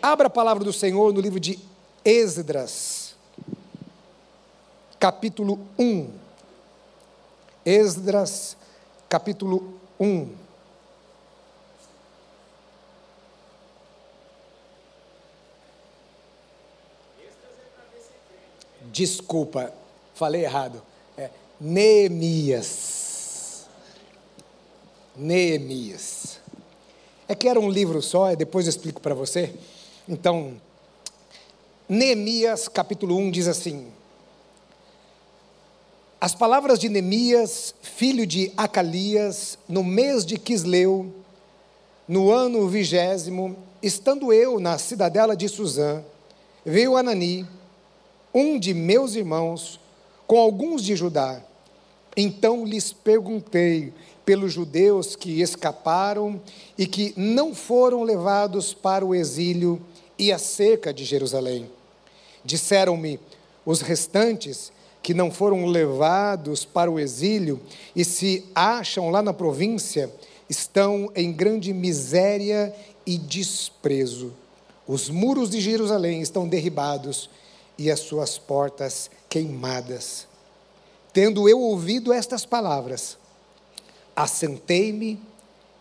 Abra a palavra do Senhor no livro de Esdras, capítulo 1. Esdras, capítulo 1. Desculpa, falei errado. É Neemias. Neemias. É que era um livro só, depois eu explico para você. Então, Neemias capítulo 1 diz assim: As palavras de Neemias, filho de Acalias, no mês de Quisleu, no ano vigésimo, estando eu na cidadela de Suzã, veio Anani, um de meus irmãos, com alguns de Judá. Então lhes perguntei pelos judeus que escaparam e que não foram levados para o exílio e acerca de Jerusalém. Disseram-me os restantes que não foram levados para o exílio e se acham lá na província, estão em grande miséria e desprezo. Os muros de Jerusalém estão derribados e as suas portas queimadas. Tendo eu ouvido estas palavras, assentei-me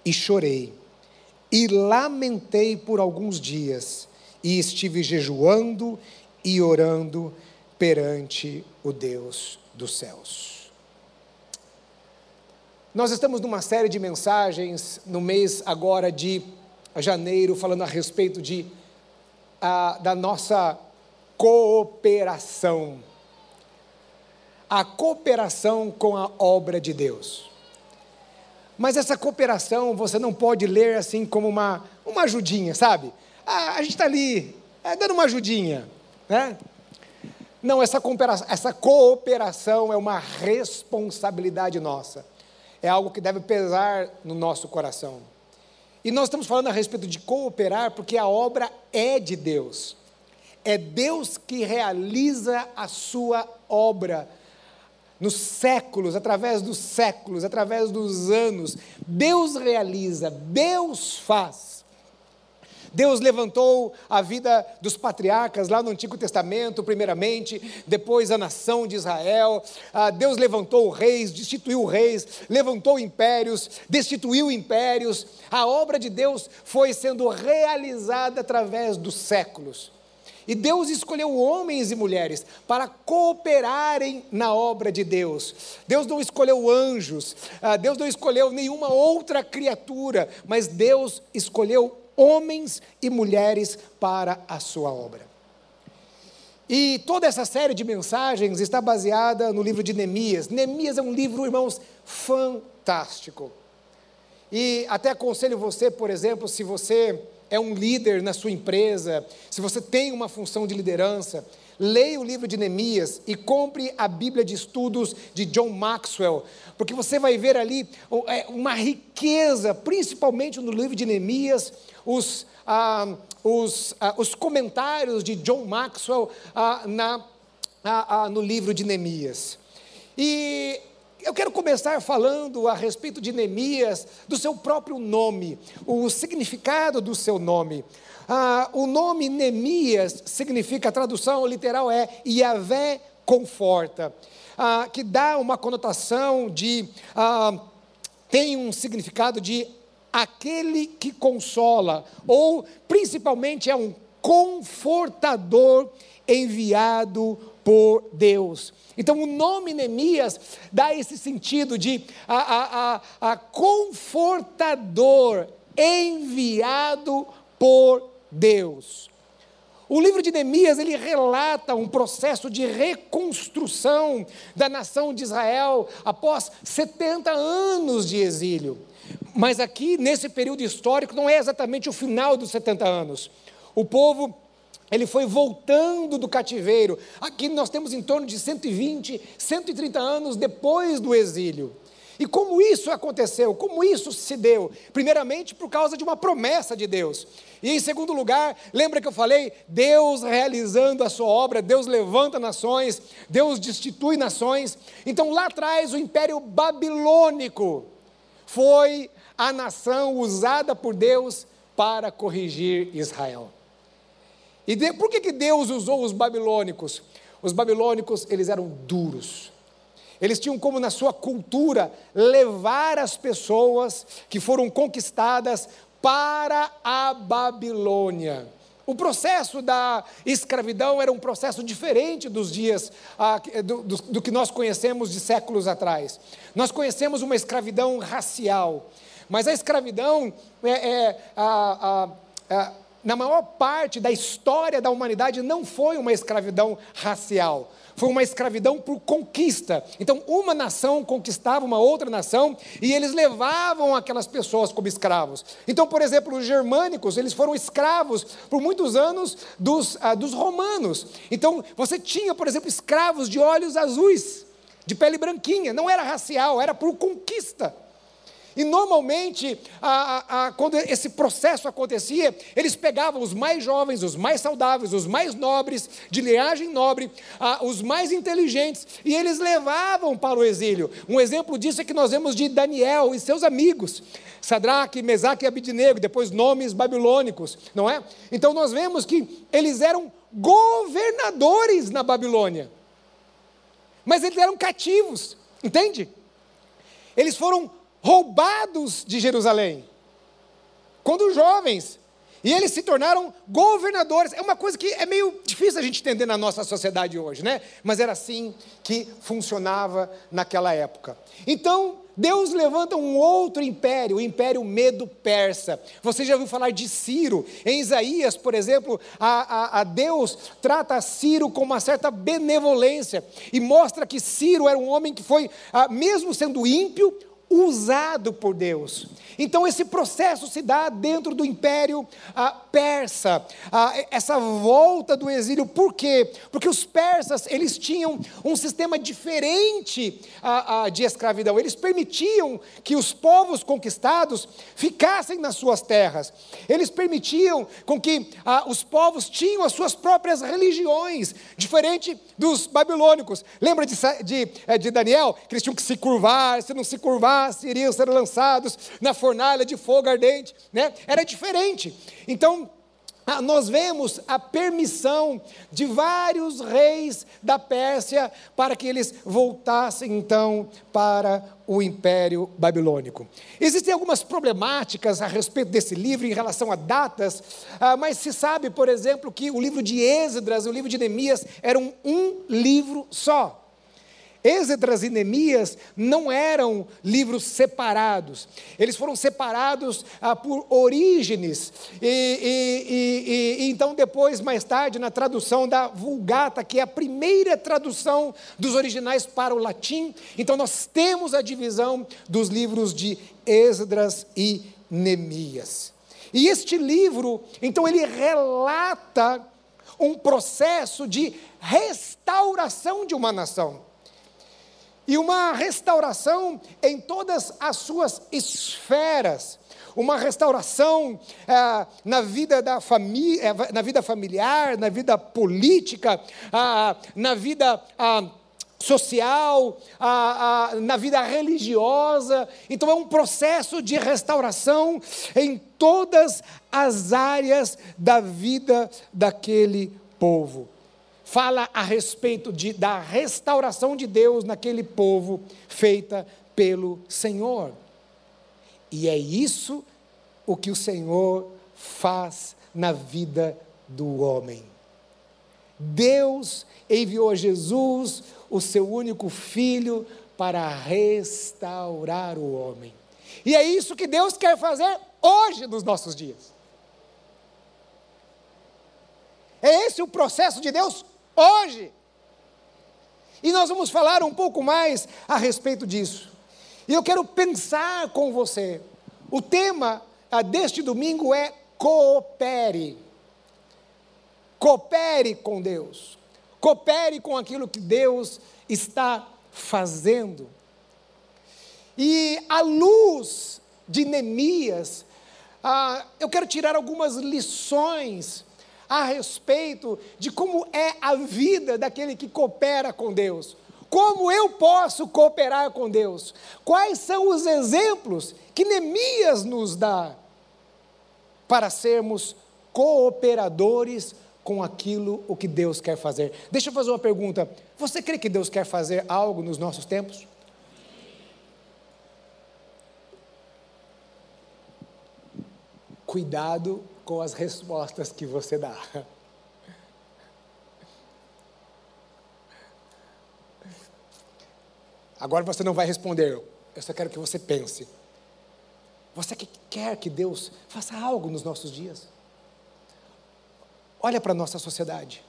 e chorei, e lamentei por alguns dias, e estive jejuando e orando perante o Deus dos céus. Nós estamos numa série de mensagens no mês agora de janeiro, falando a respeito de, a, da nossa cooperação. A cooperação com a obra de Deus. Mas essa cooperação você não pode ler assim como uma, uma ajudinha, sabe? Ah, a gente está ali, é, dando uma ajudinha, né? Não, essa cooperação, essa cooperação é uma responsabilidade nossa. É algo que deve pesar no nosso coração. E nós estamos falando a respeito de cooperar porque a obra é de Deus. É Deus que realiza a sua obra nos séculos, através dos séculos, através dos anos. Deus realiza, Deus faz. Deus levantou a vida dos patriarcas lá no Antigo Testamento, primeiramente, depois a nação de Israel. Ah, Deus levantou reis, destituiu reis, levantou impérios, destituiu impérios. A obra de Deus foi sendo realizada através dos séculos. E Deus escolheu homens e mulheres para cooperarem na obra de Deus. Deus não escolheu anjos, ah, Deus não escolheu nenhuma outra criatura, mas Deus escolheu homens e mulheres para a sua obra. E toda essa série de mensagens está baseada no livro de Neemias. Neemias é um livro, irmãos, fantástico. E até aconselho você, por exemplo, se você é um líder na sua empresa, se você tem uma função de liderança, leia o livro de Neemias e compre a Bíblia de Estudos de John Maxwell, porque você vai ver ali é, uma riqueza, principalmente no livro de Neemias, os, ah, os, ah, os comentários de John Maxwell ah, na, ah, ah, no livro de Neemias. E eu quero começar falando a respeito de Neemias, do seu próprio nome, o significado do seu nome. Ah, o nome Neemias significa, a tradução literal é Yahvé conforta, ah, que dá uma conotação de, ah, tem um significado de aquele que consola, ou principalmente é um confortador enviado por Deus. Então, o nome Neemias dá esse sentido de a, a, a, a confortador enviado por Deus. O livro de Neemias, ele relata um processo de reconstrução da nação de Israel após 70 anos de exílio. Mas aqui, nesse período histórico, não é exatamente o final dos 70 anos. O povo ele foi voltando do cativeiro. Aqui nós temos em torno de 120, 130 anos depois do exílio. E como isso aconteceu? Como isso se deu? Primeiramente, por causa de uma promessa de Deus. E em segundo lugar, lembra que eu falei? Deus realizando a sua obra, Deus levanta nações, Deus destitui nações. Então, lá atrás, o império babilônico foi a nação usada por Deus para corrigir Israel. E de, por que, que Deus usou os babilônicos? Os babilônicos, eles eram duros. Eles tinham como na sua cultura levar as pessoas que foram conquistadas para a Babilônia. O processo da escravidão era um processo diferente dos dias ah, do, do, do, que nós conhecemos de séculos atrás. Nós conhecemos uma escravidão racial, mas a escravidão é, é a, a, a, na maior parte da história da humanidade não foi uma escravidão racial foi uma escravidão por conquista. Então, uma nação conquistava uma outra nação e eles levavam aquelas pessoas como escravos. Então, por exemplo, os germânicos, eles foram escravos por muitos anos dos, ah, dos romanos. Então, você tinha, por exemplo, escravos de olhos azuis, de pele branquinha, não era racial, era por conquista. E normalmente, a, a, a, quando esse processo acontecia, eles pegavam os mais jovens, os mais saudáveis, os mais nobres, de linhagem nobre, os mais inteligentes, e eles levavam para o exílio. Um exemplo disso é que nós vemos de Daniel e seus amigos, Sadraque, Mesaque e Abidinego, depois nomes babilônicos, não é? Então nós vemos que eles eram governadores na Babilônia, mas eles eram cativos, entende? Eles foram roubados de Jerusalém, quando jovens, e eles se tornaram governadores. É uma coisa que é meio difícil a gente entender na nossa sociedade hoje, né? Mas era assim que funcionava naquela época. Então, Deus levanta um outro império, o império medo-persa. Você já ouviu falar de Ciro? Em Isaías, por exemplo, a, a, a, Deus trata Ciro com uma certa benevolência e mostra que Ciro era um homem que foi, ah, mesmo sendo ímpio, usado por Deus. Então esse processo se dá dentro do império ah, persa, ah, essa volta do exílio. Por quê? Porque os persas eles tinham um sistema diferente ah, de escravidão. Eles permitiam que os povos conquistados ficassem nas suas terras. Eles permitiam com que os povos tinham as suas próprias religiões, diferente dos babilônicos. Lembra de, de, eh, de Daniel que eles tinham que se curvar, se não se curvasse iriam ser lançados na fornalha de fogo ardente, né? Era diferente. Então, nós vemos a permissão de vários reis da Pérsia para que eles voltassem então para o Império Babilônico. Existem algumas problemáticas a respeito desse livro em relação a datas, ah, mas se sabe, por exemplo, que o livro de Êxodas e o livro de Neemias eram um livro só. Esdras e Neemias não eram livros separados, eles foram separados ah, por Orígenes, e, e, e, e, então depois, mais tarde, na tradução da Vulgata, que é a primeira tradução dos originais para o latim, então nós temos a divisão dos livros de Esdras e Neemias. E este livro, então, ele relata um processo de restauração de uma nação e uma restauração em todas as suas esferas. Uma restauração é, na, vida da família, é, na vida familiar, na vida política, ah, na vida ah, social, ah, na vida religiosa. Então é um processo de restauração em todas as áreas da vida daquele povo fala a respeito de, da restauração de Deus naquele povo feita pelo Senhor. E é isso o que o Senhor faz na vida do homem. Deus enviou Jesus, o seu único filho, para restaurar o homem. E é isso que Deus quer fazer hoje nos nossos dias. É esse o processo de Deus hoje. E nós vamos falar um pouco mais a respeito disso. E eu quero pensar com você. O tema deste domingo é coopere. Coopere com Deus. Coopere com aquilo que Deus está fazendo. E à luz de Neemias, ah, eu quero tirar algumas lições a respeito de como é a vida daquele que coopera com Deus. Como eu posso cooperar com Deus? Quais são os exemplos que Neemias nos dá para sermos cooperadores com aquilo o que Deus quer fazer. Deixa eu fazer uma pergunta. Você crê que Deus quer fazer algo nos nossos tempos? Cuidado com as respostas que você dá. Agora você não vai responder, eu só quero que você pense. Você que quer que Deus faça algo nos nossos dias? Olha para a nossa sociedade.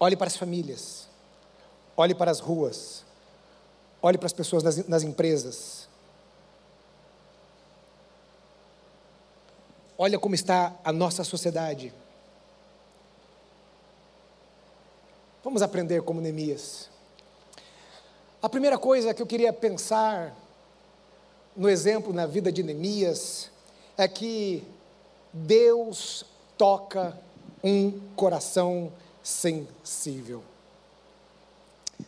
Olhe para as famílias. Olhe para as ruas. Olhe para as pessoas nas, nas empresas. Olha como está a nossa sociedade. Vamos aprender como Neemias. A primeira coisa que eu queria pensar no exemplo na vida de Neemias é que Deus toca um coração sensível.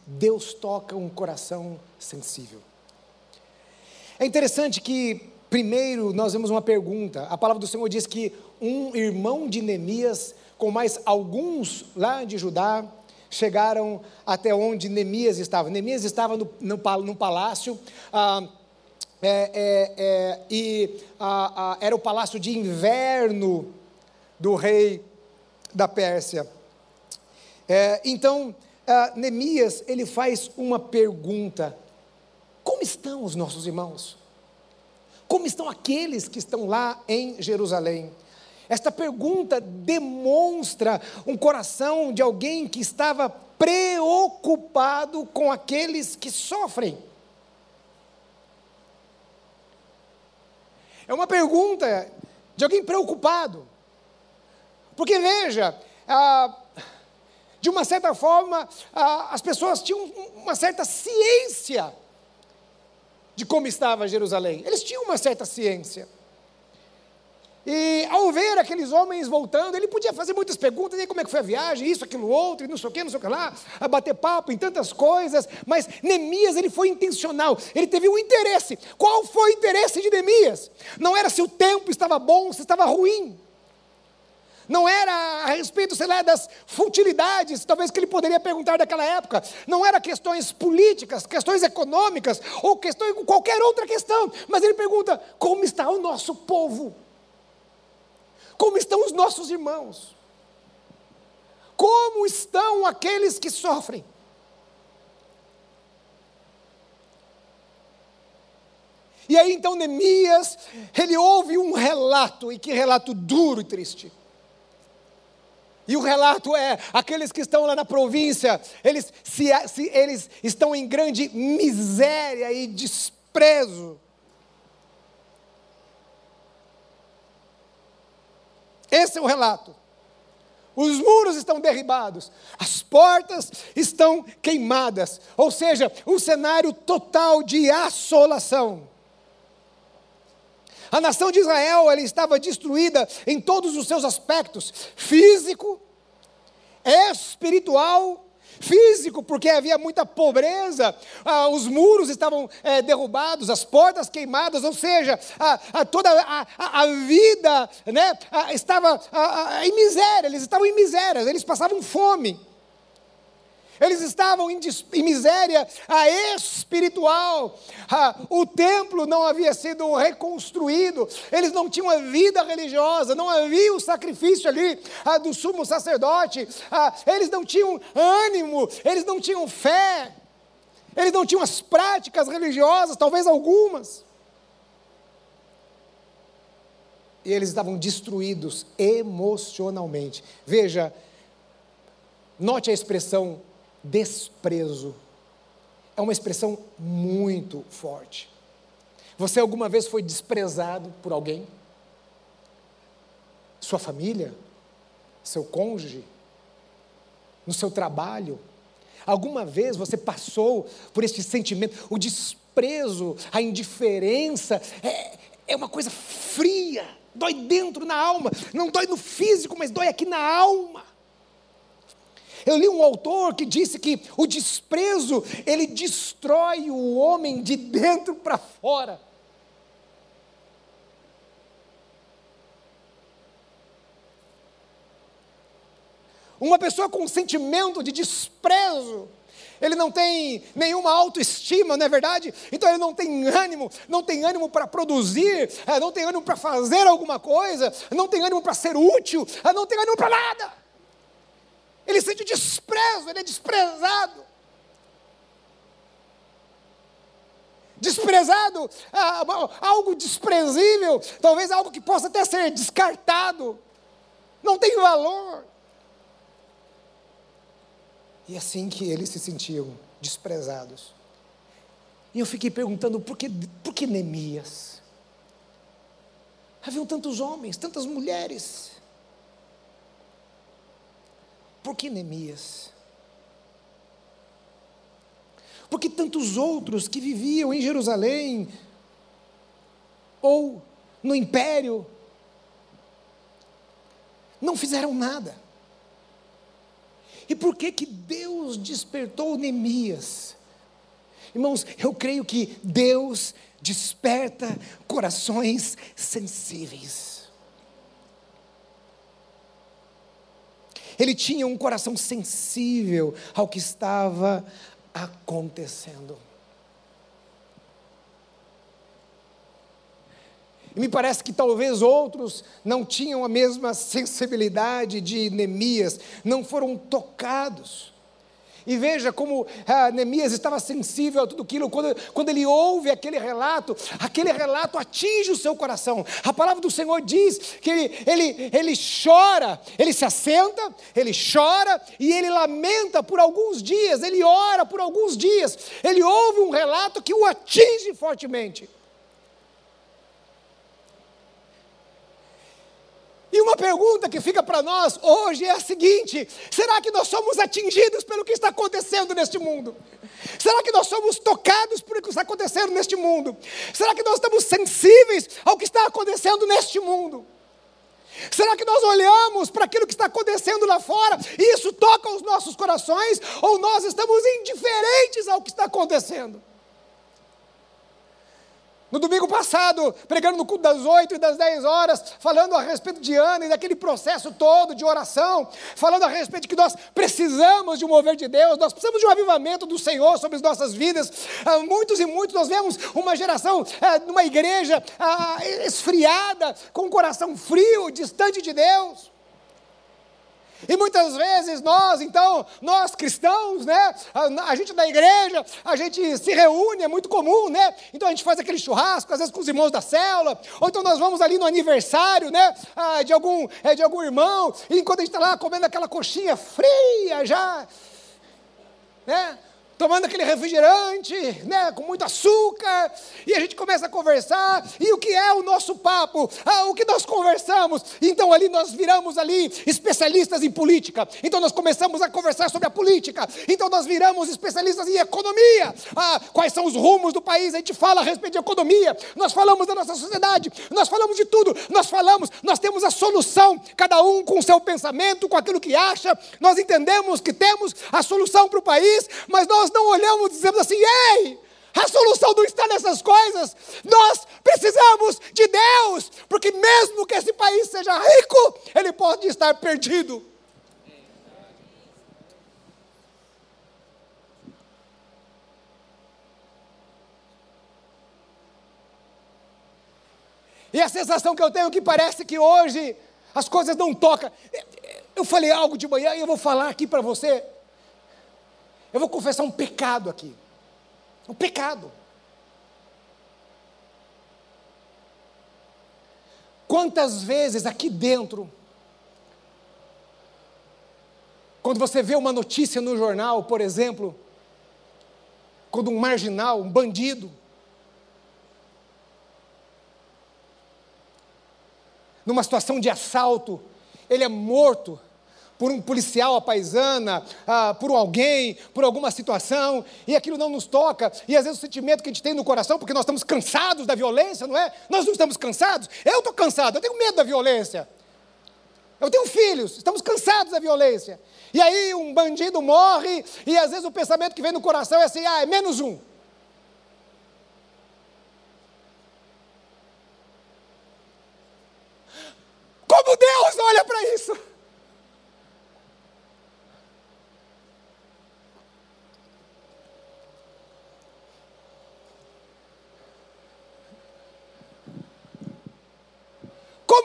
Deus toca um coração sensível. É interessante que, primeiro, nós vemos uma pergunta. A palavra do Senhor diz que um irmão de Neemias, com mais alguns lá de Judá, chegaram até onde Neemias estava. Neemias estava no, no, no palácio. Ah, é, é, é, e ah, ah, era o palácio de inverno do rei da Pérsia. É, então, ah, Neemias, ele faz uma pergunta: como estão os nossos irmãos? Como estão aqueles que estão lá em Jerusalém? Esta pergunta demonstra um coração de alguém que estava preocupado com aqueles que sofrem. É uma pergunta de alguém preocupado. Porque veja, ah, de uma certa forma, ah, as pessoas tinham uma certa ciência de como estava Jerusalém. Eles tinham uma certa ciência. E ao ver aqueles homens voltando, ele podia fazer muitas perguntas, e como é que foi a viagem, isso, aquilo, outro, e não sei o que, não sei o que lá, a bater papo em tantas coisas, mas Neemias ele foi intencional, ele teve um interesse. Qual foi o interesse de Neemias? Não era se o tempo estava bom, se estava ruim. Não era a respeito, sei lá, das futilidades, talvez que ele poderia perguntar daquela época. Não era questões políticas, questões econômicas, ou questões, qualquer outra questão. Mas ele pergunta: como está o nosso povo? Como estão os nossos irmãos? Como estão aqueles que sofrem? E aí então Neemias, ele ouve um relato, e que relato duro e triste. E o relato é: aqueles que estão lá na província, eles, se, se, eles estão em grande miséria e desprezo. Esse é o relato. Os muros estão derribados, as portas estão queimadas, ou seja, um cenário total de assolação. A nação de Israel ela estava destruída em todos os seus aspectos: físico, espiritual físico, porque havia muita pobreza, ah, os muros estavam é, derrubados, as portas queimadas, ou seja, a, a toda a, a, vida né, estava em miséria, eles estavam em miséria, eles passavam fome. Eles estavam em, em miséria espiritual. o templo não havia sido reconstruído. Eles não tinham a vida religiosa. Não havia o sacrifício ali do sumo sacerdote. eles não tinham ânimo. Eles não tinham fé. Eles não tinham as práticas religiosas, talvez algumas. E eles estavam destruídos emocionalmente. Veja, note a expressão desprezo. É uma expressão muito forte. Você alguma vez foi desprezado por alguém? Sua família? Seu cônjuge? No seu trabalho? Alguma vez você passou por este sentimento? O desprezo, a indiferença, é, é uma coisa fria, dói dentro na alma, não dói no físico, mas dói aqui na alma. Eu li um autor que disse que o desprezo, ele destrói o homem de dentro para fora. Uma pessoa com um sentimento de desprezo. Ele não tem nenhuma autoestima, não é verdade? Então ele não tem ânimo, não tem ânimo para produzir, é, não tem ânimo para fazer alguma coisa, não tem ânimo para ser útil, é, não tem ânimo para nada. Ele sente desprezo, ele é desprezado. desprezado, ah, algo desprezível, talvez algo que possa até ser descartado, não tem valor. E assim que eles se sentiam desprezados. E eu fiquei perguntando por que, por que Neemias? Haviam tantos homens, tantas mulheres. Por que Neemias? porque tantos outros que viviam em Jerusalém ou no império não fizeram nada. E por que que Deus despertou Neemias? Irmãos, eu creio que Deus desperta corações sensíveis. Ele tinha um coração sensível ao que estava acontecendo. E me parece que talvez outros não tinham a mesma sensibilidade de Neemias, não foram tocados. E veja como ah, Neemias estava sensível a tudo aquilo, quando, quando ele ouve aquele relato, aquele relato atinge o seu coração. A palavra do Senhor diz que ele, ele, ele chora, ele se assenta, ele chora e ele lamenta por alguns dias, ele ora por alguns dias, ele ouve um relato que o atinge fortemente. Uma pergunta que fica para nós hoje é a seguinte: será que nós somos atingidos pelo que está acontecendo neste mundo? Será que nós somos tocados por o que está acontecendo neste mundo? Será que nós estamos sensíveis ao que está acontecendo neste mundo? Será que nós olhamos para aquilo que está acontecendo lá fora e isso toca os nossos corações? Ou nós estamos indiferentes ao que está acontecendo? No domingo passado, pregando no culto das 8 e das 10 horas, falando a respeito de Ana e daquele processo todo de oração, falando a respeito de que nós precisamos de um mover de Deus, nós precisamos de um avivamento do Senhor sobre as nossas vidas. Ah, muitos e muitos, nós vemos uma geração ah, numa igreja ah, esfriada, com o coração frio, distante de Deus. E muitas vezes nós, então, nós cristãos, né, a, a, gente da igreja, a gente se reúne, é muito comum, né? Então a gente faz aquele churrasco, às vezes com os irmãos da célula, ou então nós vamos ali no aniversário, né, de algum, é, de algum irmão, e enquanto a gente está lá comendo aquela coxinha fria já, né? Tomando aquele refrigerante, né, com muito açúcar, e a gente começa a conversar, e o que é o nosso papo? Ah, o que nós conversamos? Então ali nós viramos ali especialistas em política, então nós começamos a conversar sobre a política, então nós viramos especialistas em economia, ah, quais são os rumos do país, a gente fala a respeito de economia, nós falamos da nossa sociedade, nós falamos de tudo, nós falamos, nós temos a solução, cada um com o seu pensamento, com aquilo que acha, nós entendemos que temos a solução para o país, mas nós nós não olhamos e dizemos assim: ei, a solução não está nessas coisas. Nós precisamos de Deus, porque mesmo que esse país seja rico, ele pode estar perdido. E a sensação que eu tenho é que parece que hoje as coisas não tocam. Eu falei algo de manhã e eu vou falar aqui para você. Eu vou confessar um pecado aqui. Um pecado. Quantas vezes aqui dentro, quando você vê uma notícia no jornal, por exemplo, quando um marginal, um bandido, numa situação de assalto, ele é morto, por um policial à paisana, ah, por alguém, por alguma situação, e aquilo não nos toca, e às vezes o sentimento que a gente tem no coração, porque nós estamos cansados da violência, não é? Nós não estamos cansados, eu estou cansado, eu tenho medo da violência. Eu tenho filhos, estamos cansados da violência. E aí um bandido morre, e às vezes o pensamento que vem no coração é assim: ah, é menos um. Como Deus olha para isso?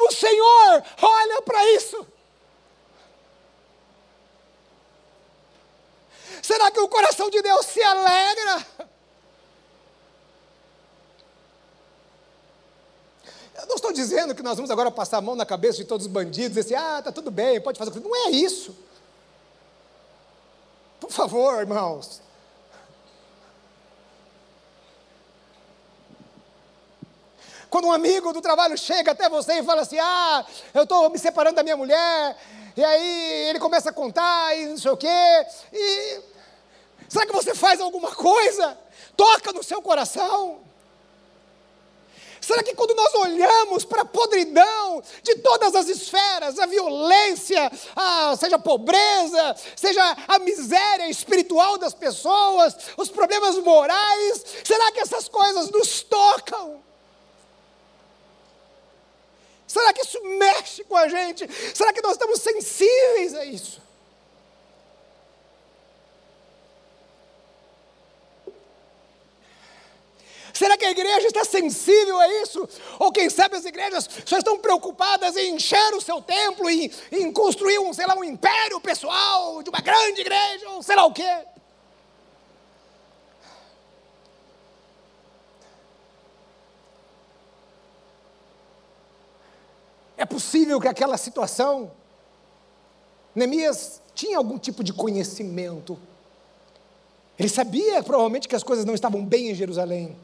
O Senhor olha para isso? Será que o coração de Deus se alegra? Eu não estou dizendo que nós vamos agora passar a mão na cabeça de todos os bandidos e assim, ah, está tudo bem, pode fazer. Não é isso. Por favor, irmãos. Quando um amigo do trabalho chega até você e fala assim: Ah, eu estou me separando da minha mulher, e aí ele começa a contar e não sei o quê, e será que você faz alguma coisa? Toca no seu coração. Será que quando nós olhamos para a podridão de todas as esferas, a violência, a, seja a pobreza, seja a miséria espiritual das pessoas, os problemas morais, será que essas coisas nos tocam? Será que isso mexe com a gente? Será que nós estamos sensíveis a isso? Será que a igreja está sensível a isso? Ou quem sabe as igrejas só estão preocupadas em encher o seu templo, em, em construir um, sei lá, um império pessoal de uma grande igreja, ou sei lá o quê? É possível que aquela situação, Neemias tinha algum tipo de conhecimento. Ele sabia provavelmente que as coisas não estavam bem em Jerusalém.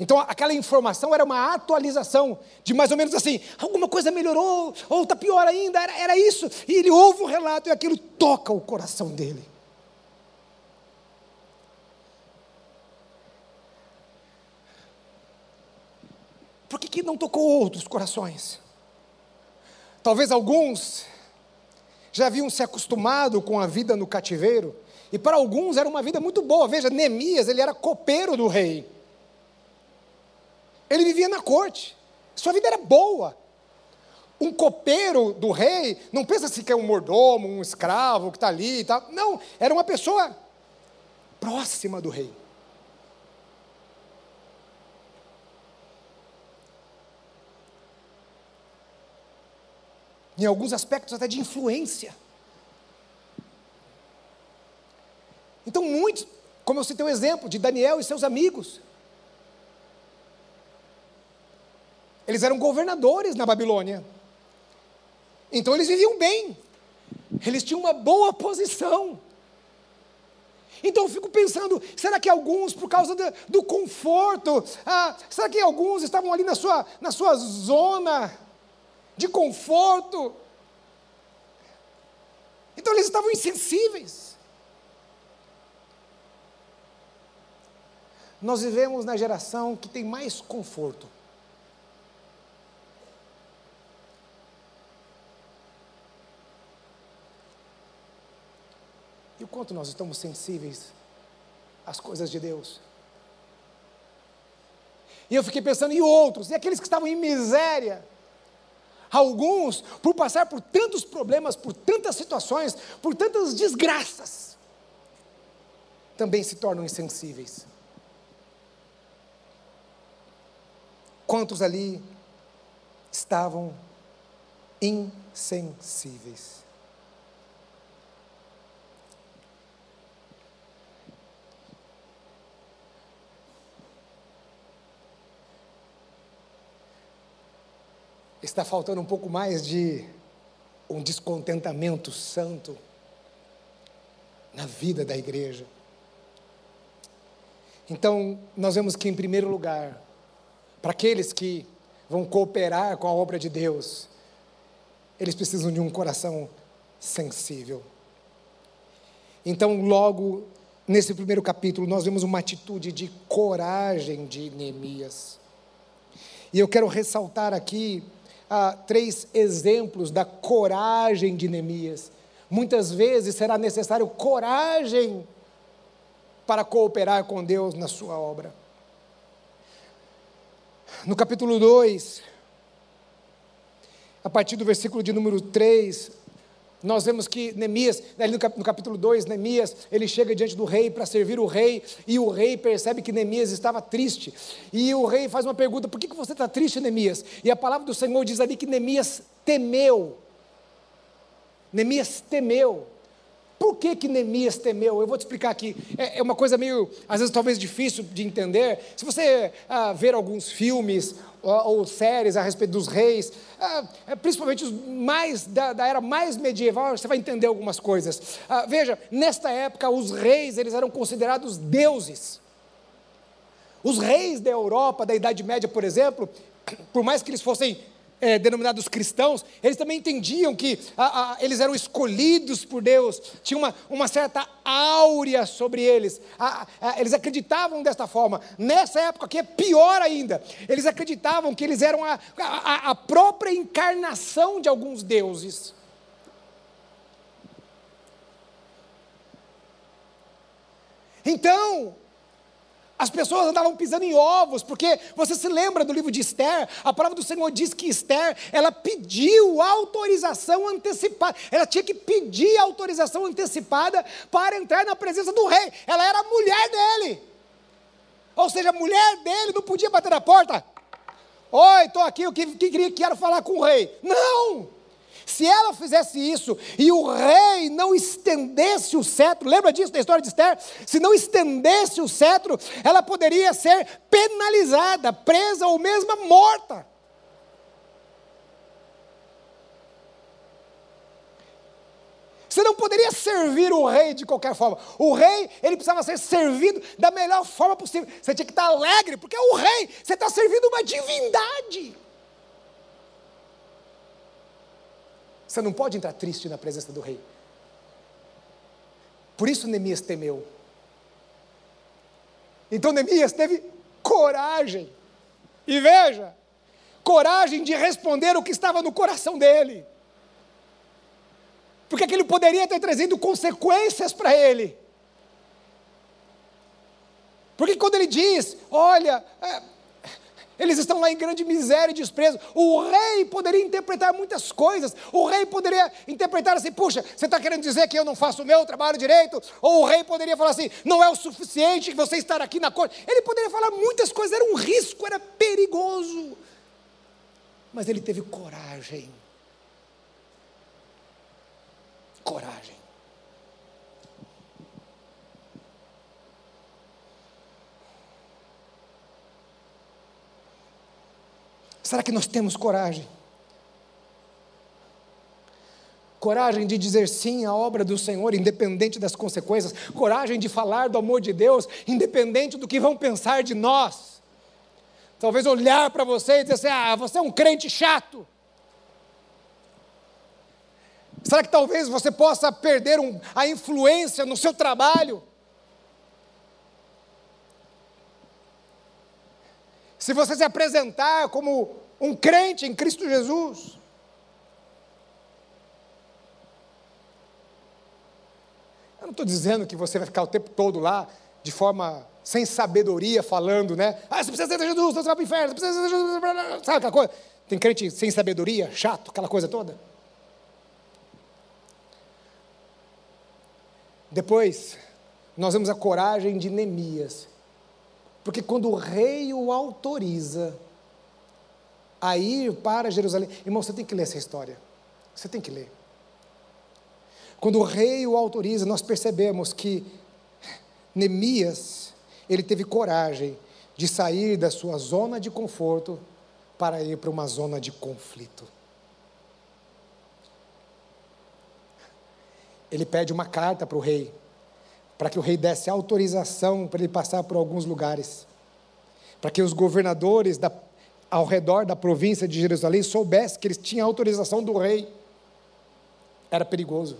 Então aquela informação era uma atualização de mais ou menos assim, alguma coisa melhorou, ou está pior ainda, era, era isso. E ele ouve o relato e aquilo toca o coração dele. Por que, que não tocou outros corações? Talvez alguns já haviam se acostumado com a vida no cativeiro, e para alguns era uma vida muito boa. Veja, Neemias, ele era copeiro do rei. Ele vivia na corte. Sua vida era boa. Um copeiro do rei, não pensa se que é um mordomo, um escravo que está ali e tal. Não, era uma pessoa próxima do rei. Em alguns aspectos até de influência. Então, muitos, como eu citei o exemplo de Daniel e seus amigos, eles eram governadores na Babilônia. Então, eles viviam bem, eles tinham uma boa posição. Então eu fico pensando, será que alguns, por causa do, do conforto, ah, será que alguns estavam ali na sua, na sua zona de conforto. Então eles estavam insensíveis. Nós vivemos na geração que tem mais conforto. E o quanto nós estamos sensíveis às coisas de Deus? E eu fiquei pensando, e outros? E aqueles que estavam em miséria? Alguns, por passar por tantos problemas, por tantas situações, por tantas desgraças, também se tornam insensíveis. Quantos ali estavam insensíveis? Está faltando um pouco mais de um descontentamento santo na vida da igreja. Então, nós vemos que, em primeiro lugar, para aqueles que vão cooperar com a obra de Deus, eles precisam de um coração sensível. Então, logo nesse primeiro capítulo, nós vemos uma atitude de coragem de Neemias. E eu quero ressaltar aqui ah, três exemplos da coragem de Neemias. Muitas vezes será necessário coragem para cooperar com Deus na sua obra. No capítulo 2, a partir do versículo de número 3, nós vemos que Neemias, ali no capítulo 2, Neemias, ele chega diante do rei para servir o rei, e o rei percebe que Neemias estava triste. E o rei faz uma pergunta: por que, que você está triste, Neemias? E a palavra do Senhor diz ali que Neemias temeu. Neemias temeu. Por que, que Neemias temeu? Eu vou te explicar aqui. É, é uma coisa meio, às vezes, talvez difícil de entender. Se você ah, ver alguns filmes ou, ou, séries a respeito dos reis, ah, é, principalmente os mais da, da, era mais medieval, você vai entender algumas coisas. Ah, veja, nesta época, os reis eles eram considerados deuses. Os reis da Europa, da Idade Média, por exemplo, por mais que eles fossem é, denominados cristãos, eles também entendiam que a, a, eles eram escolhidos por Deus, tinha uma, uma certa áurea sobre eles, a, eles acreditavam desta forma. Nessa época aqui é pior ainda, eles acreditavam que eles eram a própria encarnação de alguns deuses. Então, as pessoas andavam pisando em ovos, porque você se lembra do livro de Esther? A palavra do Senhor diz que Esther, ela pediu autorização antecipada. Ela tinha que pedir autorização antecipada para entrar na presença do rei. Ela era a mulher dele. Ou seja, a mulher dele não podia bater na porta. Oi, estou aqui, eu que, que, quero falar com o rei. Não! Se ela fizesse isso e o rei não estendesse o cetro, lembra disso da história de Esther? Se não estendesse o cetro, ela poderia ser penalizada, presa ou mesmo morta. Você não poderia servir o rei de qualquer forma. O rei, ele precisava ser servido da melhor forma possível. Você tinha que estar alegre, porque é o rei, você está servindo uma divindade. Você não pode entrar triste na presença do rei. Por isso Neemias temeu. Então Neemias teve coragem. E veja, coragem de responder o que estava no coração dele. Porque aquilo poderia ter trazido consequências para ele. Porque quando ele diz, olha, é, eles estão lá em grande miséria e desprezo. O rei poderia interpretar muitas coisas. O rei poderia interpretar assim: puxa, você está querendo dizer que eu não faço o meu trabalho direito? Ou o rei poderia falar assim: não é o suficiente você estar aqui na corte. Ele poderia falar muitas coisas, era um risco, era perigoso. Mas ele teve coragem. Coragem. Será que nós temos coragem? Coragem de dizer sim à obra do Senhor, independente das consequências. Coragem de falar do amor de Deus, independente do que vão pensar de nós. Talvez olhar para você e dizer assim: ah, você é um crente chato. Será que talvez você possa perder um, a influência no seu trabalho? Se você se apresentar como um crente em Cristo Jesus. Eu não estou dizendo que você vai ficar o tempo todo lá, de forma sem sabedoria, falando, né? Ah, você precisa ser Jesus, você vai para o inferno, você precisa ser Jesus, sabe aquela coisa? Tem crente sem sabedoria, chato, aquela coisa toda. Depois, nós vemos a coragem de Neemias, porque quando o rei o autoriza, a ir para Jerusalém. Irmão, você tem que ler essa história. Você tem que ler. Quando o rei o autoriza, nós percebemos que Neemias, ele teve coragem de sair da sua zona de conforto para ir para uma zona de conflito. Ele pede uma carta para o rei, para que o rei desse autorização para ele passar por alguns lugares, para que os governadores da ao redor da província de Jerusalém soubesse que eles tinham autorização do rei, era perigoso.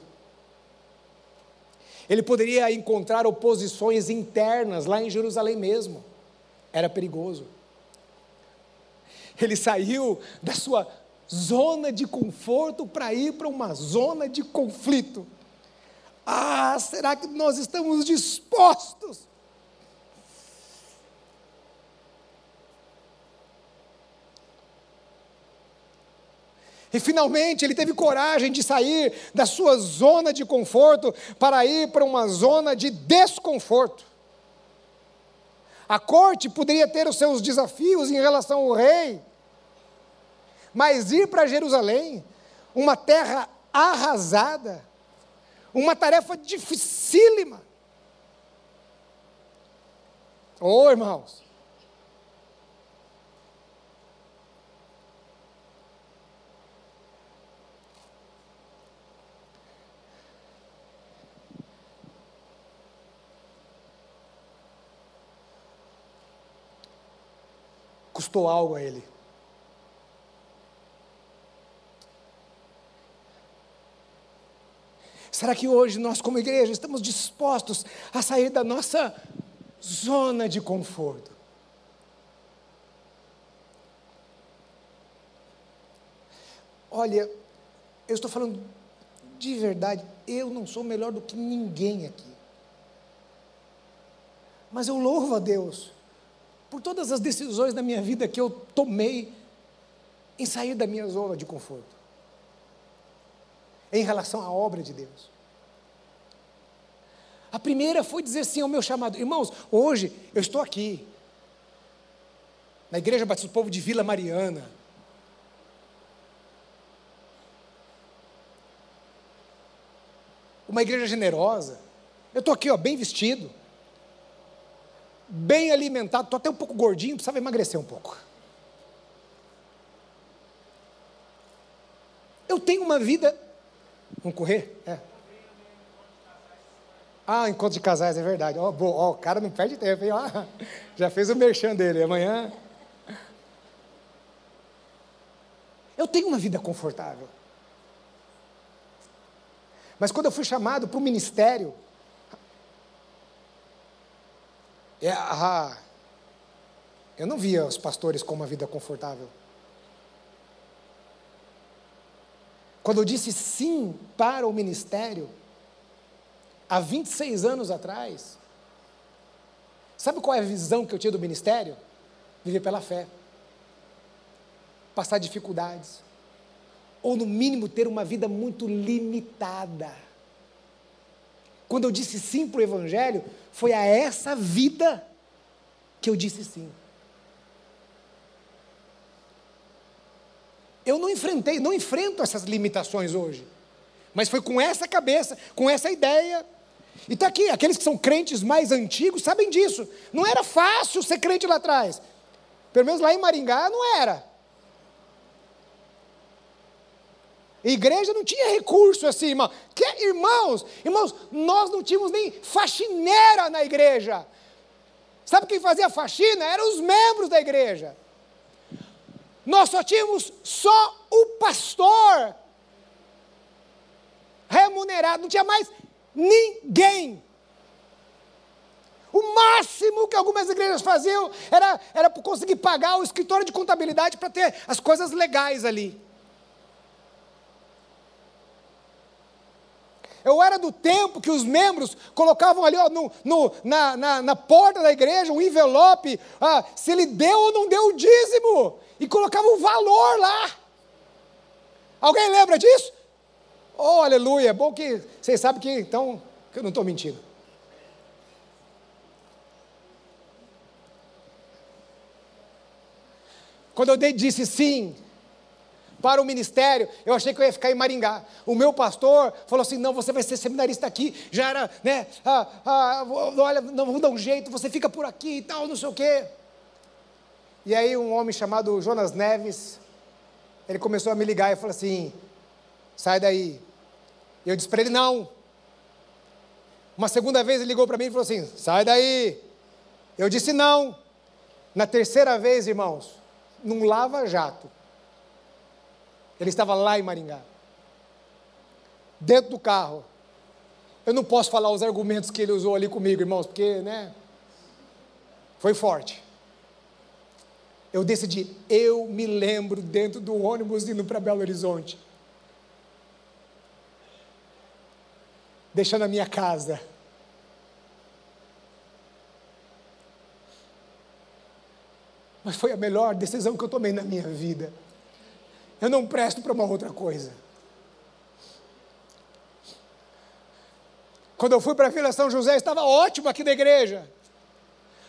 Ele poderia encontrar oposições internas lá em Jerusalém mesmo, era perigoso. Ele saiu da sua zona de conforto para ir para uma zona de conflito. Ah, será que nós estamos dispostos E finalmente ele teve coragem de sair da sua zona de conforto para ir para uma zona de desconforto. A corte poderia ter os seus desafios em relação ao rei, mas ir para Jerusalém, uma terra arrasada, uma tarefa dificílima. Oh, irmãos, custou algo a ele. Será que hoje nós, como igreja, estamos dispostos a sair da nossa zona de conforto? Olha, eu estou falando de verdade, eu não sou melhor do que ninguém aqui. Mas eu louvo a Deus por todas as decisões da minha vida que eu tomei em sair da minha zona de conforto, em relação à obra de Deus. A primeira foi dizer sim ao meu chamado. Irmãos, hoje eu estou aqui, na Igreja Batista do Povo de Vila Mariana. Uma igreja generosa. Eu estou aqui, ó, bem vestido, bem alimentado, estou até um pouco gordinho, precisava emagrecer um pouco. Eu tenho uma vida. Vamos correr? É. Ah, encontro de casais, é verdade. Ó, oh, o cara não perde tempo, hein? Oh, já fez o merchan dele. Amanhã. Eu tenho uma vida confortável. Mas quando eu fui chamado para o ministério, é, ah, eu não via os pastores com uma vida confortável. Quando eu disse sim para o ministério, há 26 anos atrás, sabe qual é a visão que eu tinha do ministério? Viver pela fé, passar dificuldades, ou no mínimo ter uma vida muito limitada. Quando eu disse sim para o Evangelho, foi a essa vida que eu disse sim. Eu não enfrentei, não enfrento essas limitações hoje. Mas foi com essa cabeça, com essa ideia, e está aqui, aqueles que são crentes mais antigos sabem disso. Não era fácil ser crente lá atrás. Pelo menos lá em Maringá não era. Igreja não tinha recurso assim, irmão. Que, irmãos, irmãos, nós não tínhamos nem faxineira na igreja. Sabe quem fazia faxina? Eram os membros da igreja. Nós só tínhamos só o pastor remunerado, não tinha mais Ninguém. O máximo que algumas igrejas faziam era, era conseguir pagar o escritório de contabilidade para ter as coisas legais ali. Eu era do tempo que os membros colocavam ali ó, no, no, na, na, na, porta da igreja um envelope, ah, se ele deu ou não deu o dízimo, e colocavam o valor lá. Alguém lembra disso? Oh, aleluia. É bom que vocês sabem que então que eu não estou mentindo. Quando eu disse sim para o ministério, eu achei que eu ia ficar em Maringá. O meu pastor falou assim: não, você vai ser seminarista aqui. Já era, né? Ah, ah, olha, não vou dar um jeito, você fica por aqui e tal, não sei o quê. E aí um homem chamado Jonas Neves, ele começou a me ligar e falou assim: sai daí. E eu disse para ele: não. Uma segunda vez ele ligou para mim e falou assim: sai daí. Eu disse: não. Na terceira vez, irmãos, num lava-jato, ele estava lá em Maringá, dentro do carro. Eu não posso falar os argumentos que ele usou ali comigo, irmãos, porque, né? Foi forte. Eu decidi, eu me lembro dentro do ônibus indo para Belo Horizonte. deixando a minha casa. Mas foi a melhor decisão que eu tomei na minha vida. Eu não presto para uma outra coisa. Quando eu fui para a Vila São José, estava ótimo aqui na igreja.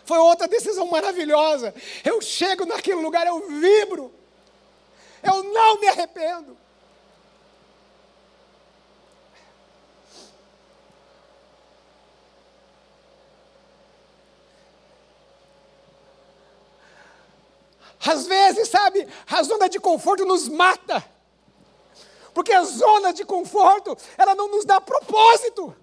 Foi outra decisão maravilhosa. Eu chego naquele lugar, eu vibro. Eu não me arrependo. Às vezes, sabe, a zona de conforto nos mata. Porque a zona de conforto, ela não nos dá propósito.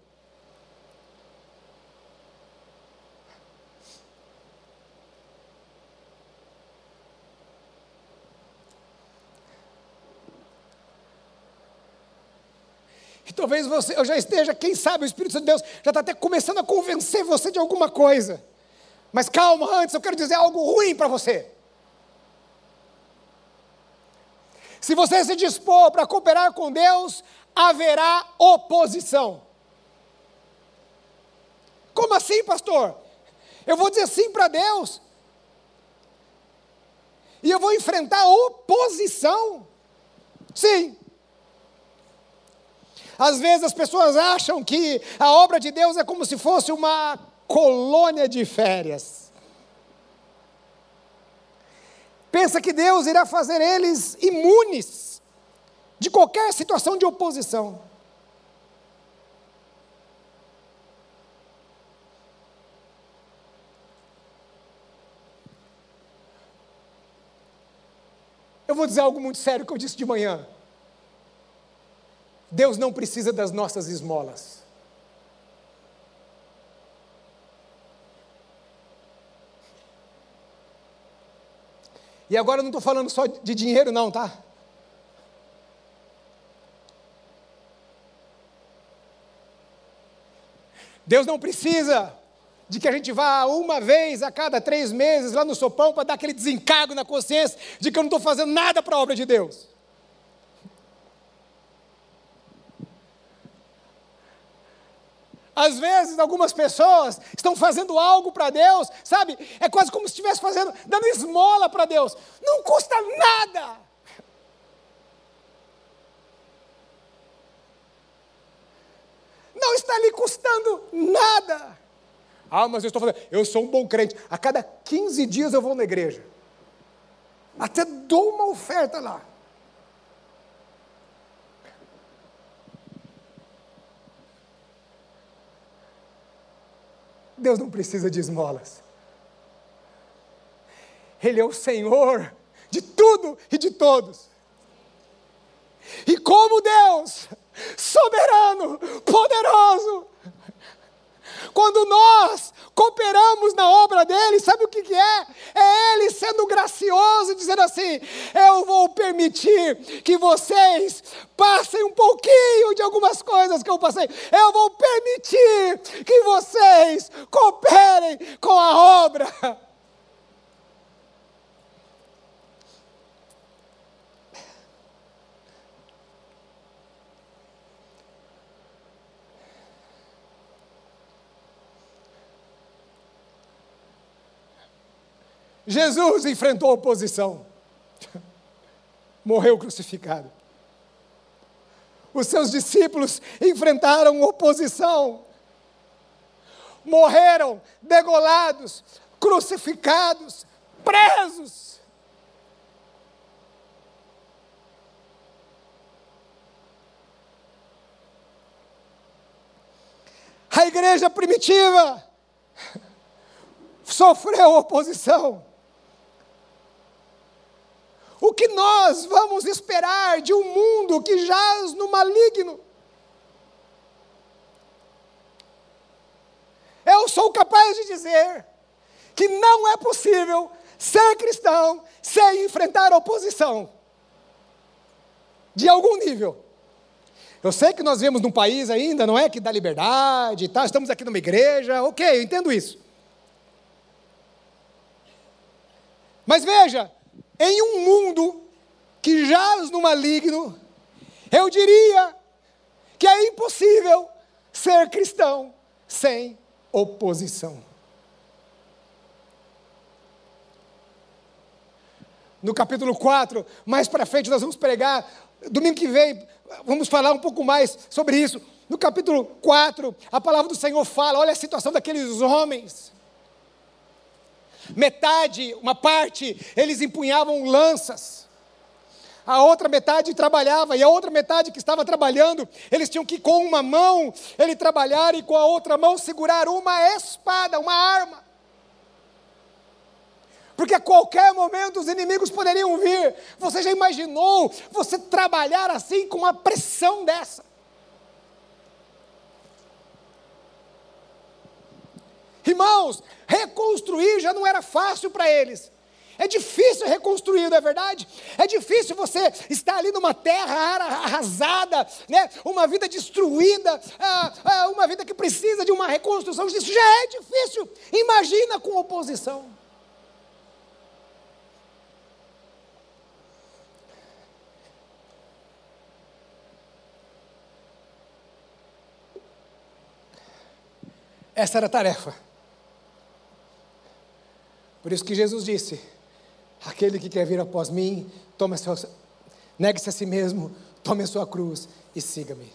E talvez você, eu já esteja, quem sabe, o Espírito Santo de Deus já está até começando a convencer você de alguma coisa. Mas calma, antes eu quero dizer algo ruim para você. Se você se dispor para cooperar com Deus, haverá oposição. Como assim, pastor? Eu vou dizer sim para Deus. E eu vou enfrentar oposição. Sim. Às vezes as pessoas acham que a obra de Deus é como se fosse uma colônia de férias. Pensa que Deus irá fazer eles imunes de qualquer situação de oposição. Eu vou dizer algo muito sério que eu disse de manhã. Deus não precisa das nossas esmolas. E agora eu não estou falando só de dinheiro, não, tá? Deus não precisa de que a gente vá uma vez a cada três meses lá no sopão para dar aquele desencargo na consciência de que eu não estou fazendo nada para a obra de Deus. Às vezes, algumas pessoas estão fazendo algo para Deus, sabe? É quase como se estivesse fazendo, dando esmola para Deus. Não custa nada. Não está lhe custando nada. Ah, mas eu estou fazendo, eu sou um bom crente. A cada 15 dias eu vou na igreja. Até dou uma oferta lá. Deus não precisa de esmolas. Ele é o Senhor de tudo e de todos. E como Deus, soberano, poderoso, quando nós cooperamos na obra dele, sabe o que, que é? É ele sendo gracioso, dizendo assim: eu vou permitir que vocês passem um pouquinho de algumas coisas que eu passei, eu vou permitir que vocês cooperem com a obra. Jesus enfrentou oposição. Morreu crucificado. Os seus discípulos enfrentaram oposição. Morreram degolados, crucificados, presos. A igreja primitiva sofreu oposição. O que nós vamos esperar de um mundo que jaz no maligno? Eu sou capaz de dizer que não é possível ser cristão sem enfrentar oposição de algum nível. Eu sei que nós vivemos num país ainda, não é que dá liberdade estamos aqui numa igreja, ok, eu entendo isso. Mas veja, em um mundo que jaz no maligno, eu diria que é impossível ser cristão sem oposição. no capítulo 4, mais para frente nós vamos pregar, domingo que vem, vamos falar um pouco mais sobre isso. No capítulo 4, a palavra do Senhor fala: olha a situação daqueles homens. Metade, uma parte, eles empunhavam lanças. A outra metade trabalhava, e a outra metade que estava trabalhando, eles tinham que com uma mão ele trabalhar e com a outra mão segurar uma espada, uma arma. Porque a qualquer momento os inimigos poderiam vir. Você já imaginou você trabalhar assim com uma pressão dessa? Irmãos, reconstruir já não era fácil para eles. É difícil reconstruir, não é verdade? É difícil você estar ali numa terra arrasada, né? uma vida destruída, ah, ah, uma vida que precisa de uma reconstrução. Isso já é difícil. Imagina com oposição. Essa era a tarefa. Por isso que Jesus disse: Aquele que quer vir após mim, sua, negue-se a si mesmo, tome a sua cruz e siga-me.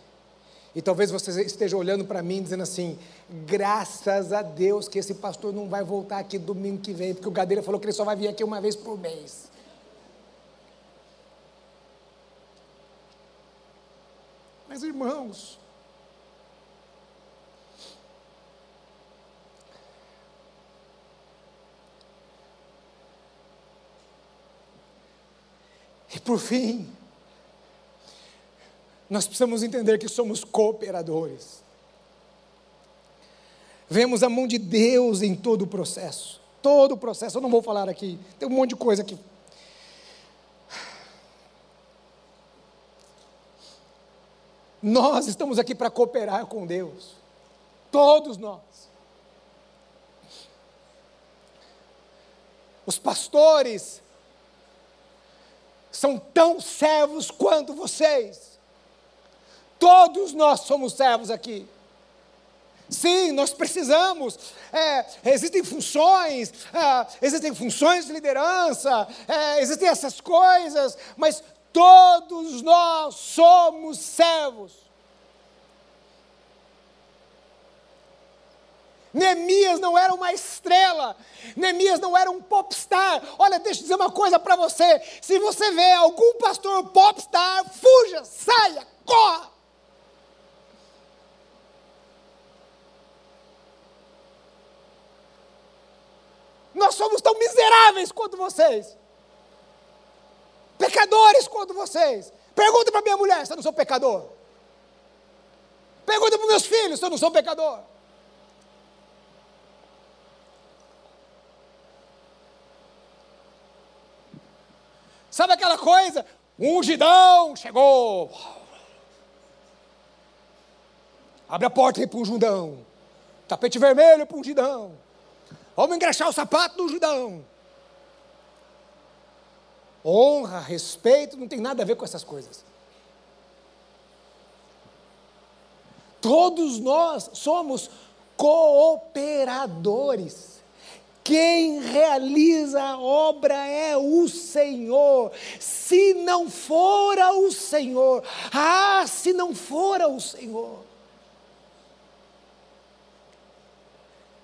E talvez você esteja olhando para mim dizendo assim: graças a Deus que esse pastor não vai voltar aqui domingo que vem, porque o Gadeira falou que ele só vai vir aqui uma vez por mês. Mas irmãos, por fim, nós precisamos entender que somos cooperadores. Vemos a mão de Deus em todo o processo. Todo o processo, eu não vou falar aqui, tem um monte de coisa aqui. Nós estamos aqui para cooperar com Deus. Todos nós. Os pastores são tão servos quanto vocês. Todos nós somos servos aqui. Sim, nós precisamos. É, existem funções, é, existem funções de liderança, é, existem essas coisas, mas todos nós somos servos. Neemias não era uma estrela, Neemias não era um popstar. Olha, deixa eu dizer uma coisa para você: se você vê algum pastor popstar, fuja, saia, corra. Nós somos tão miseráveis quanto vocês, pecadores quanto vocês. Pergunta para minha mulher se eu não sou pecador. Pergunta para meus filhos se eu não sou pecador. Sabe aquela coisa? Um ungidão chegou. Abre a porta aí para o ungidão. Tapete vermelho para o ungidão. Vamos engraxar o sapato do ungidão. Honra, respeito, não tem nada a ver com essas coisas. Todos nós somos cooperadores. Quem realiza a obra é o Senhor. Se não fora o Senhor, ah, se não fora o Senhor.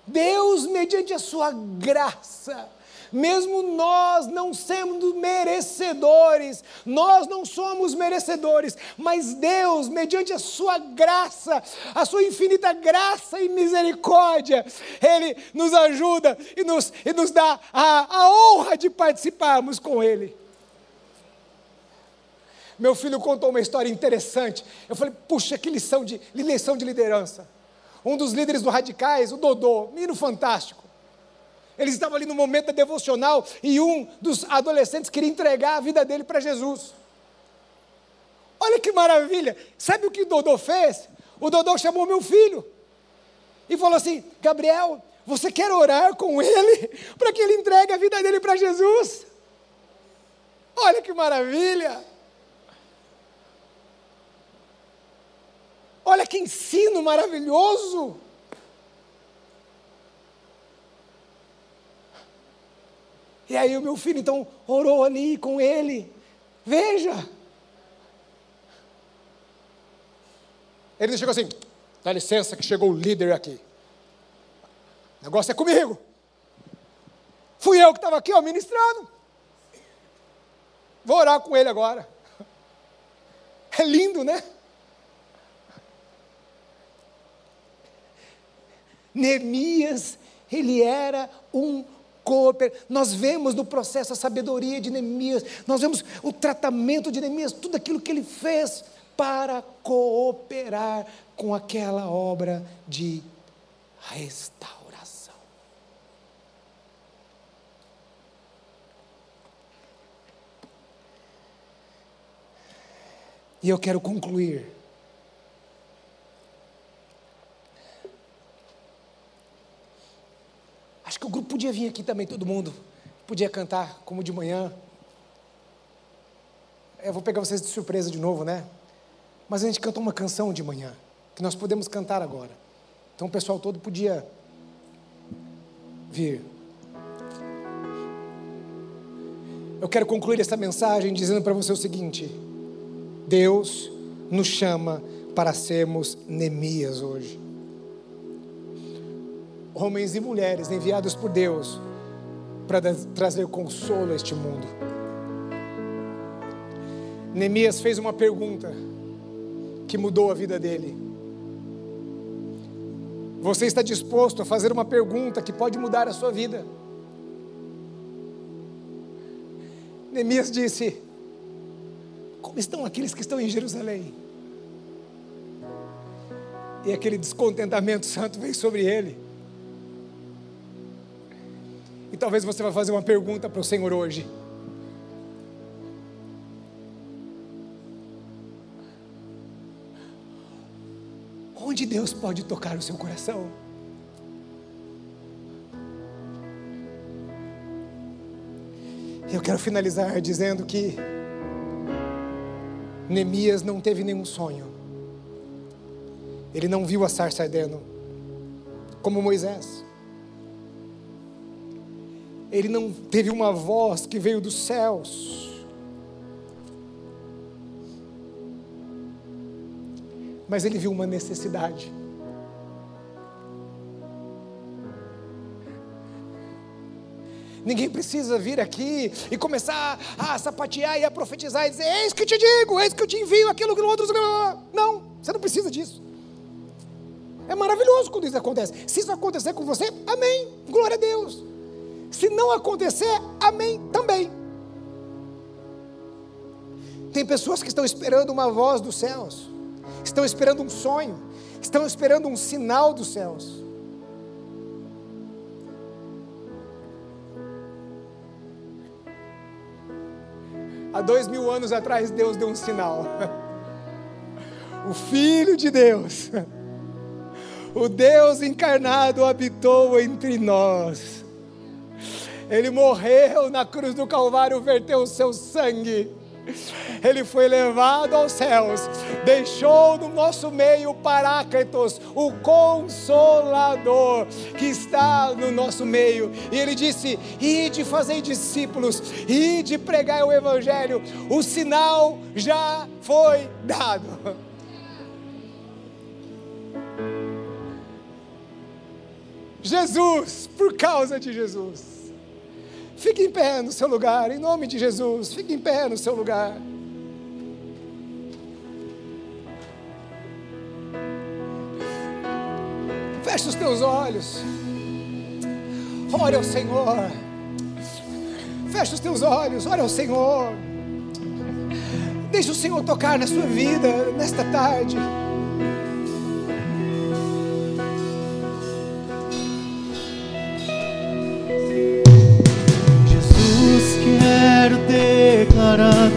Deus, mediante a sua graça, mesmo nós não sendo merecedores, nós não somos merecedores, mas Deus, mediante a sua graça, a sua infinita graça e misericórdia, Ele nos ajuda e nos, e nos dá a, a honra de participarmos com Ele. Meu filho contou uma história interessante. Eu falei, puxa, que lição de, lição de liderança. Um dos líderes do Radicais, o Dodô, menino fantástico. Eles estavam ali no momento devocional e um dos adolescentes queria entregar a vida dele para Jesus. Olha que maravilha! Sabe o que o Dodô fez? O Dodô chamou meu filho e falou assim: Gabriel, você quer orar com ele para que ele entregue a vida dele para Jesus? Olha que maravilha! Olha que ensino maravilhoso! E aí o meu filho então orou ali com ele. Veja. Ele chegou assim, dá licença que chegou o líder aqui. O negócio é comigo. Fui eu que estava aqui, ó, ministrando. Vou orar com ele agora. É lindo, né? Neemias, ele era um cooper. Nós vemos no processo a sabedoria de Neemias, nós vemos o tratamento de Neemias, tudo aquilo que ele fez para cooperar com aquela obra de restauração. E eu quero concluir. Acho que o grupo podia vir aqui também, todo mundo. Podia cantar como de manhã. Eu vou pegar vocês de surpresa de novo, né? Mas a gente cantou uma canção de manhã, que nós podemos cantar agora. Então o pessoal todo podia vir. Eu quero concluir essa mensagem dizendo para você o seguinte: Deus nos chama para sermos Neemias hoje. Homens e mulheres enviados por Deus para trazer consolo a este mundo. Neemias fez uma pergunta que mudou a vida dele. Você está disposto a fazer uma pergunta que pode mudar a sua vida? Neemias disse: como estão aqueles que estão em Jerusalém? E aquele descontentamento santo veio sobre ele. E talvez você vai fazer uma pergunta para o Senhor hoje. Onde Deus pode tocar o seu coração? Eu quero finalizar dizendo que Neemias não teve nenhum sonho. Ele não viu a sarça ardendo, como Moisés. Ele não teve uma voz que veio dos céus. Mas ele viu uma necessidade. Ninguém precisa vir aqui e começar a sapatear e a profetizar e dizer: Eis que te digo, eis que eu te envio aquilo que outros. Não, você não precisa disso. É maravilhoso quando isso acontece. Se isso acontecer com você, amém. Glória a Deus. Se não acontecer, amém também. Tem pessoas que estão esperando uma voz dos céus, estão esperando um sonho, estão esperando um sinal dos céus. Há dois mil anos atrás, Deus deu um sinal. O Filho de Deus, o Deus encarnado, habitou entre nós. Ele morreu na cruz do Calvário, verteu o seu sangue ele foi levado aos céus, deixou no nosso meio o Paráclitos, o Consolador, que está no nosso meio, e ele disse: Ide fazer discípulos, ide pregar o Evangelho, o sinal já foi dado. Jesus, por causa de Jesus. Fique em pé no seu lugar, em nome de Jesus. Fique em pé no seu lugar. Feche os teus olhos. Ore ao Senhor. Feche os teus olhos. Ore ao Senhor. Deixe o Senhor tocar na sua vida nesta tarde.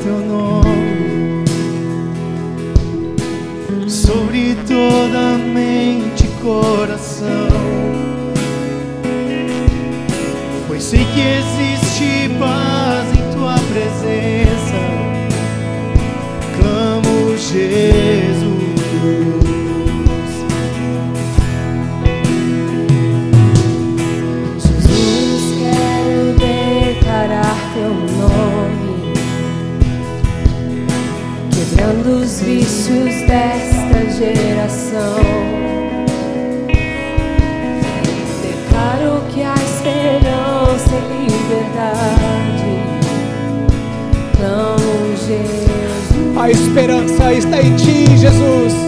Teu nome sobre toda mente e coração. Pois sei que existe está em ti, Jesus.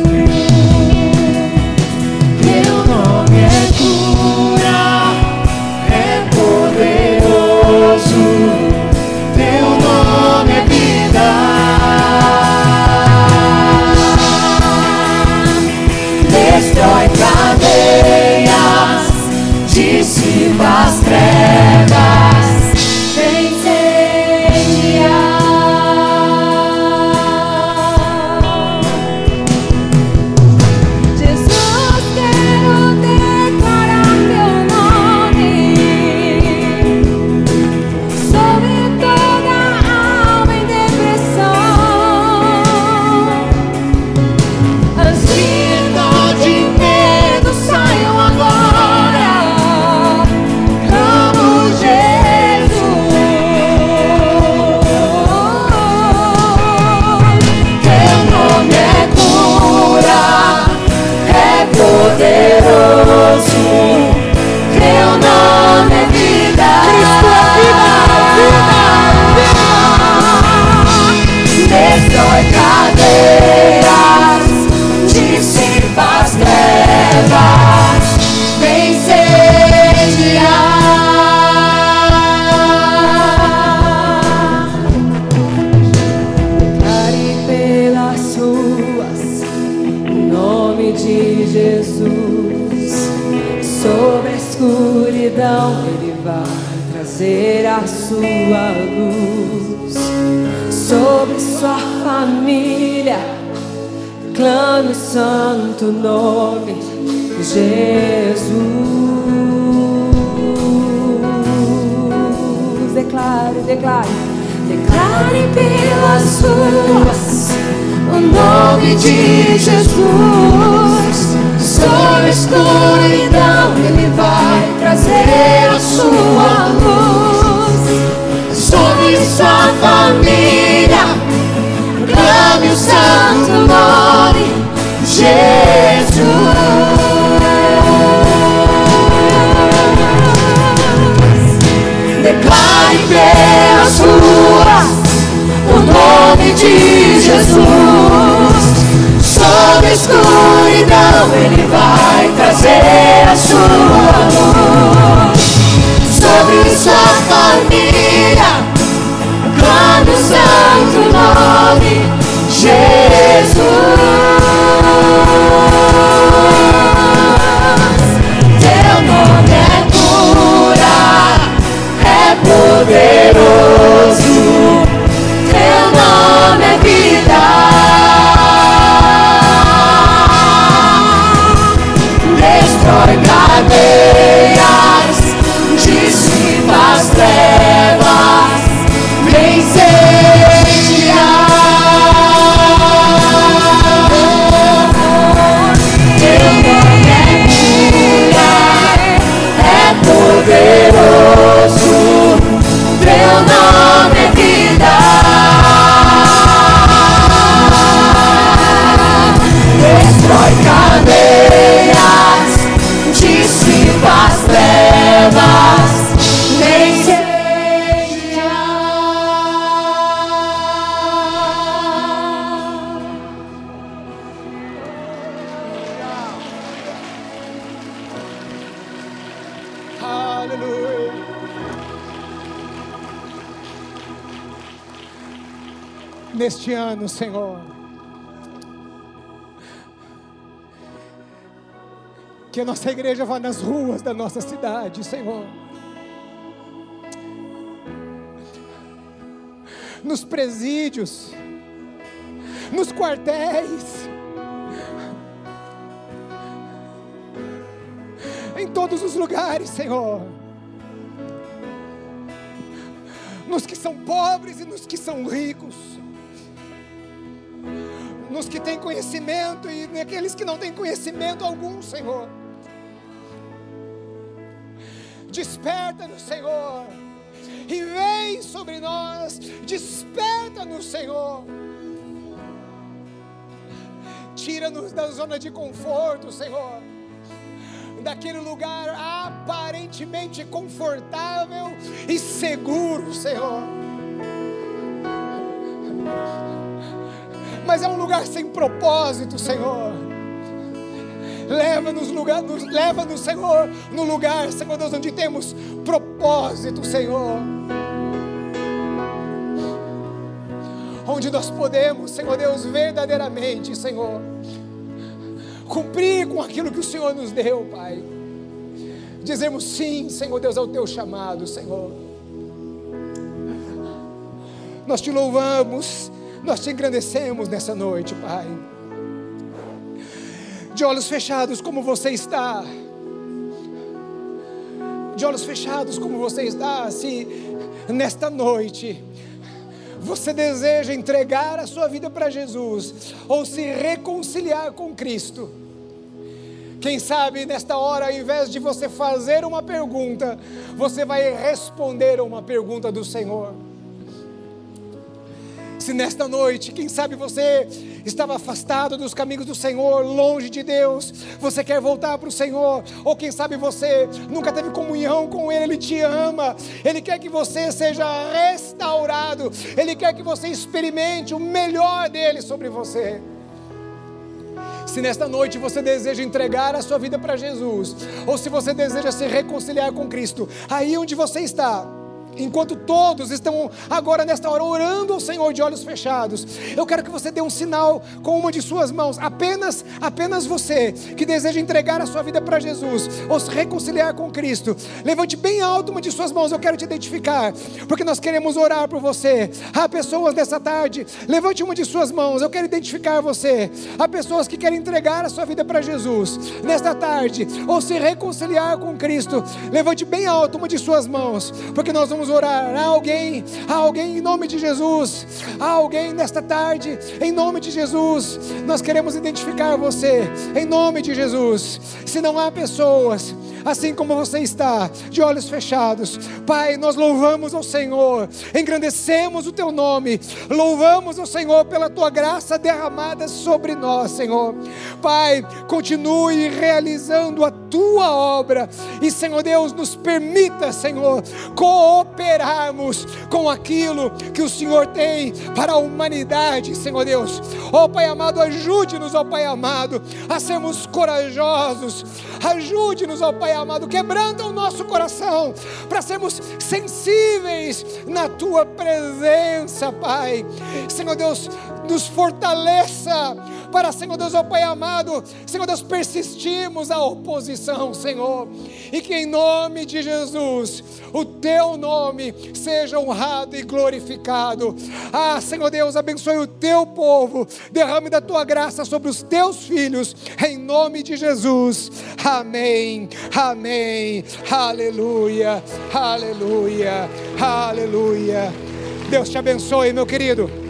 igreja vá nas ruas da nossa cidade, Senhor. Nos presídios, nos quartéis, em todos os lugares, Senhor. Nos que são pobres e nos que são ricos, nos que têm conhecimento e naqueles que não têm conhecimento algum, Senhor. Desperta-nos, Senhor. E vem sobre nós. Desperta-nos, Senhor. Tira-nos da zona de conforto, Senhor daquele lugar aparentemente confortável e seguro, Senhor. Mas é um lugar sem propósito, Senhor Leva-nos, lugar, nos, leva-nos, Senhor, no lugar, Senhor Deus, onde temos propósito, Senhor. Onde nós podemos, Senhor Deus, verdadeiramente, Senhor, cumprir com aquilo que o Senhor nos deu, Pai. Dizemos sim, Senhor Deus, ao teu chamado, Senhor. Nós te louvamos, nós te engrandecemos nessa noite, Pai. De olhos fechados, como você está. De olhos fechados, como você está, se nesta noite você deseja entregar a sua vida para Jesus ou se reconciliar com Cristo. Quem sabe nesta hora, ao invés de você fazer uma pergunta, você vai responder a uma pergunta do Senhor. Se nesta noite, quem sabe você estava afastado dos caminhos do Senhor, longe de Deus, você quer voltar para o Senhor, ou quem sabe você nunca teve comunhão com Ele, Ele te ama, Ele quer que você seja restaurado, Ele quer que você experimente o melhor dele sobre você. Se nesta noite você deseja entregar a sua vida para Jesus, ou se você deseja se reconciliar com Cristo, aí onde você está, enquanto todos estão agora nesta hora orando ao Senhor de olhos fechados, eu quero que você dê um sinal com uma de suas mãos, apenas, apenas você que deseja entregar a sua vida para Jesus ou se reconciliar com Cristo, levante bem alto uma de suas mãos, eu quero te identificar, porque nós queremos orar por você. Há pessoas nessa tarde, levante uma de suas mãos, eu quero identificar você. Há pessoas que querem entregar a sua vida para Jesus nesta tarde ou se reconciliar com Cristo, levante bem alto uma de suas mãos, porque nós vamos orar. Há alguém, há alguém em nome de Jesus, há alguém nesta tarde, em nome de Jesus, nós queremos identificar você, em nome de Jesus. Se não há pessoas, assim como você está, de olhos fechados, Pai, nós louvamos ao Senhor, engrandecemos o teu nome, louvamos ao Senhor pela tua graça derramada sobre nós, Senhor. Pai, continue realizando a tua obra e, Senhor Deus, nos permita, Senhor, cooperarmos com aquilo que o Senhor tem para a humanidade, Senhor Deus. Ó Pai amado, ajude-nos, ó Pai amado, a sermos corajosos, ajude-nos, ó Pai amado, quebranta o nosso coração para sermos sensíveis na tua presença, Pai. Senhor Deus, nos fortaleça para, Senhor Deus, ó Pai amado, Senhor Deus, persistimos a oposição, Senhor, e que em nome de Jesus, o Teu nome seja honrado e glorificado. Ah, Senhor Deus, abençoe o Teu povo, derrame da Tua graça sobre os Teus filhos, em nome de Jesus. Amém, amém, aleluia, aleluia, aleluia. Deus te abençoe, meu querido.